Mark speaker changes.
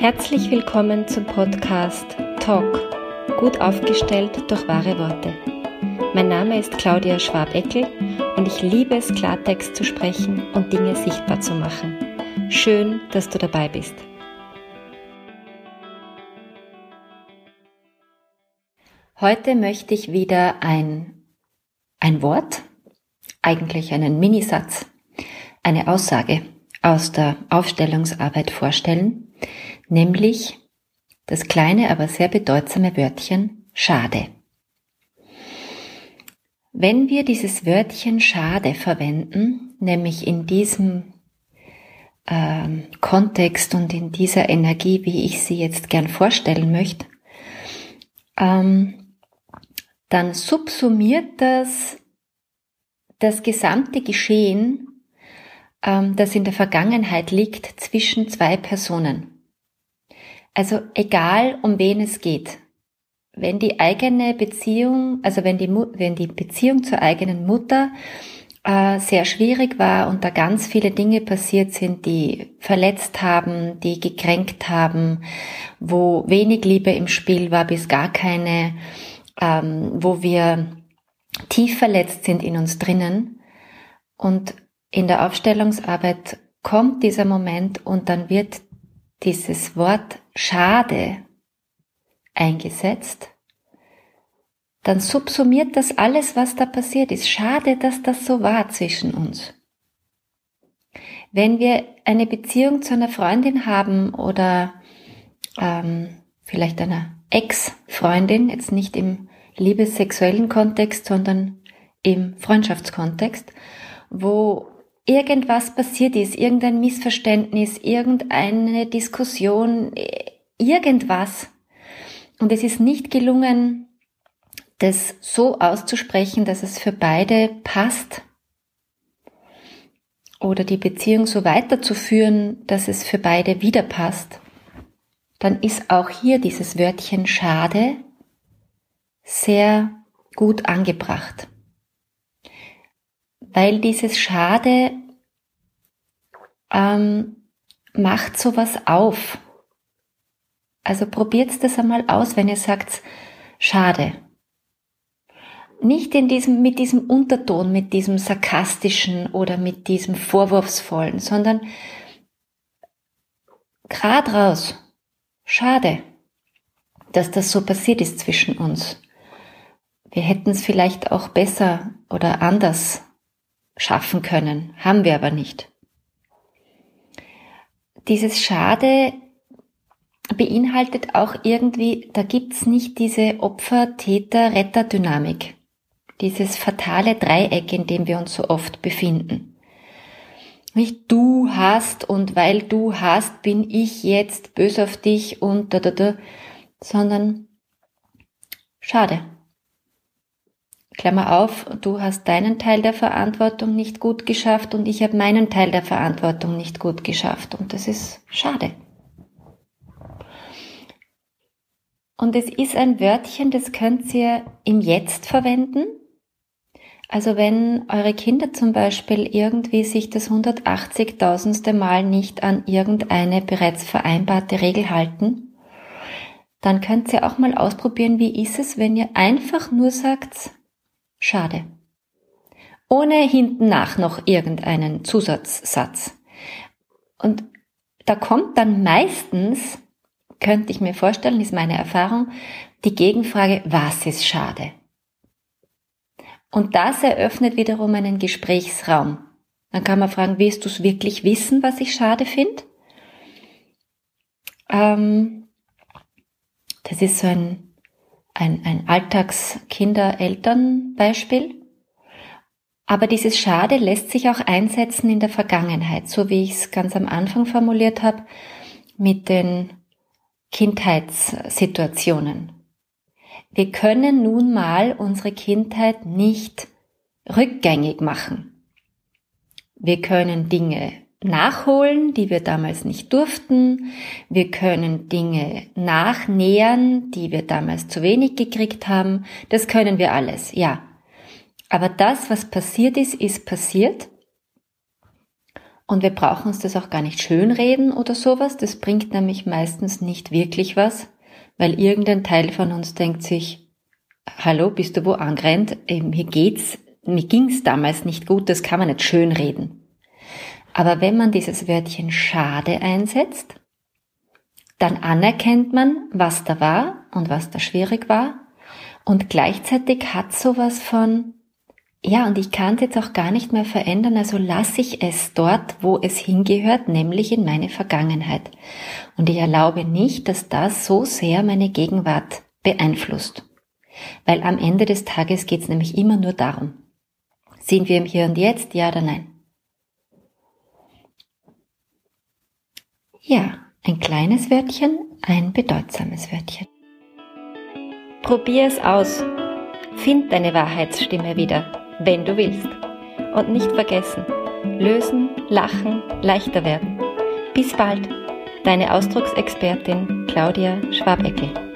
Speaker 1: Herzlich willkommen zum Podcast Talk, gut aufgestellt durch wahre Worte. Mein Name ist Claudia Schwabeckel und ich liebe es, Klartext zu sprechen und Dinge sichtbar zu machen. Schön, dass du dabei bist. Heute möchte ich wieder ein, ein Wort, eigentlich einen Minisatz, eine Aussage aus der Aufstellungsarbeit vorstellen, nämlich das kleine, aber sehr bedeutsame Wörtchen schade. Wenn wir dieses Wörtchen schade verwenden, nämlich in diesem ähm, Kontext und in dieser Energie, wie ich sie jetzt gern vorstellen möchte, ähm, dann subsumiert das das gesamte Geschehen, ähm, das in der Vergangenheit liegt, zwischen zwei Personen. Also egal, um wen es geht. Wenn die eigene Beziehung, also wenn die, wenn die Beziehung zur eigenen Mutter äh, sehr schwierig war und da ganz viele Dinge passiert sind, die verletzt haben, die gekränkt haben, wo wenig Liebe im Spiel war, bis gar keine, ähm, wo wir tief verletzt sind in uns drinnen. Und in der Aufstellungsarbeit kommt dieser Moment und dann wird dieses Wort schade eingesetzt, dann subsumiert das alles, was da passiert ist. Schade, dass das so war zwischen uns. Wenn wir eine Beziehung zu einer Freundin haben oder ähm, vielleicht einer Ex-Freundin, jetzt nicht im liebessexuellen Kontext, sondern im Freundschaftskontext, wo irgendwas passiert ist, irgendein Missverständnis, irgendeine Diskussion, irgendwas. Und es ist nicht gelungen, das so auszusprechen, dass es für beide passt oder die Beziehung so weiterzuführen, dass es für beide wieder passt, dann ist auch hier dieses Wörtchen schade sehr gut angebracht weil dieses Schade ähm, macht sowas auf. Also probiert das einmal aus, wenn ihr sagt, schade. Nicht in diesem, mit diesem Unterton, mit diesem sarkastischen oder mit diesem vorwurfsvollen, sondern grad raus. Schade, dass das so passiert ist zwischen uns. Wir hätten es vielleicht auch besser oder anders schaffen können, haben wir aber nicht. Dieses Schade beinhaltet auch irgendwie, da gibt's nicht diese Opfer-Täter-Retter-Dynamik, dieses fatale Dreieck, in dem wir uns so oft befinden. Nicht du hast und weil du hast, bin ich jetzt bös auf dich und da da da, sondern schade. Klammer auf, du hast deinen Teil der Verantwortung nicht gut geschafft und ich habe meinen Teil der Verantwortung nicht gut geschafft. Und das ist schade. Und es ist ein Wörtchen, das könnt ihr im Jetzt verwenden. Also wenn eure Kinder zum Beispiel irgendwie sich das 180.000. Mal nicht an irgendeine bereits vereinbarte Regel halten, dann könnt ihr auch mal ausprobieren, wie ist es, wenn ihr einfach nur sagt, Schade. Ohne hinten nach noch irgendeinen Zusatzsatz. Und da kommt dann meistens, könnte ich mir vorstellen, ist meine Erfahrung, die Gegenfrage, was ist schade? Und das eröffnet wiederum einen Gesprächsraum. Dann kann man fragen, willst du es wirklich wissen, was ich schade finde? Ähm, das ist so ein ein, ein Alltags-Kinder-Eltern-Beispiel. Aber dieses Schade lässt sich auch einsetzen in der Vergangenheit, so wie ich es ganz am Anfang formuliert habe, mit den Kindheitssituationen. Wir können nun mal unsere Kindheit nicht rückgängig machen. Wir können Dinge nachholen, die wir damals nicht durften. Wir können Dinge nachnähern, die wir damals zu wenig gekriegt haben. Das können wir alles, ja. Aber das, was passiert ist, ist passiert. Und wir brauchen uns das auch gar nicht schönreden oder sowas. Das bringt nämlich meistens nicht wirklich was, weil irgendein Teil von uns denkt sich, hallo, bist du wo angerannt? Mir geht's, mir ging's damals nicht gut, das kann man nicht schönreden. Aber wenn man dieses Wörtchen schade einsetzt, dann anerkennt man, was da war und was da schwierig war. Und gleichzeitig hat sowas von, ja, und ich kann es jetzt auch gar nicht mehr verändern, also lasse ich es dort, wo es hingehört, nämlich in meine Vergangenheit. Und ich erlaube nicht, dass das so sehr meine Gegenwart beeinflusst. Weil am Ende des Tages geht es nämlich immer nur darum, sind wir im Hier und Jetzt, ja oder nein? Ja, ein kleines Wörtchen, ein bedeutsames Wörtchen. Probier es aus. Find deine Wahrheitsstimme wieder, wenn du willst. Und nicht vergessen, lösen, lachen, leichter werden. Bis bald, deine Ausdrucksexpertin Claudia Schwabeckel.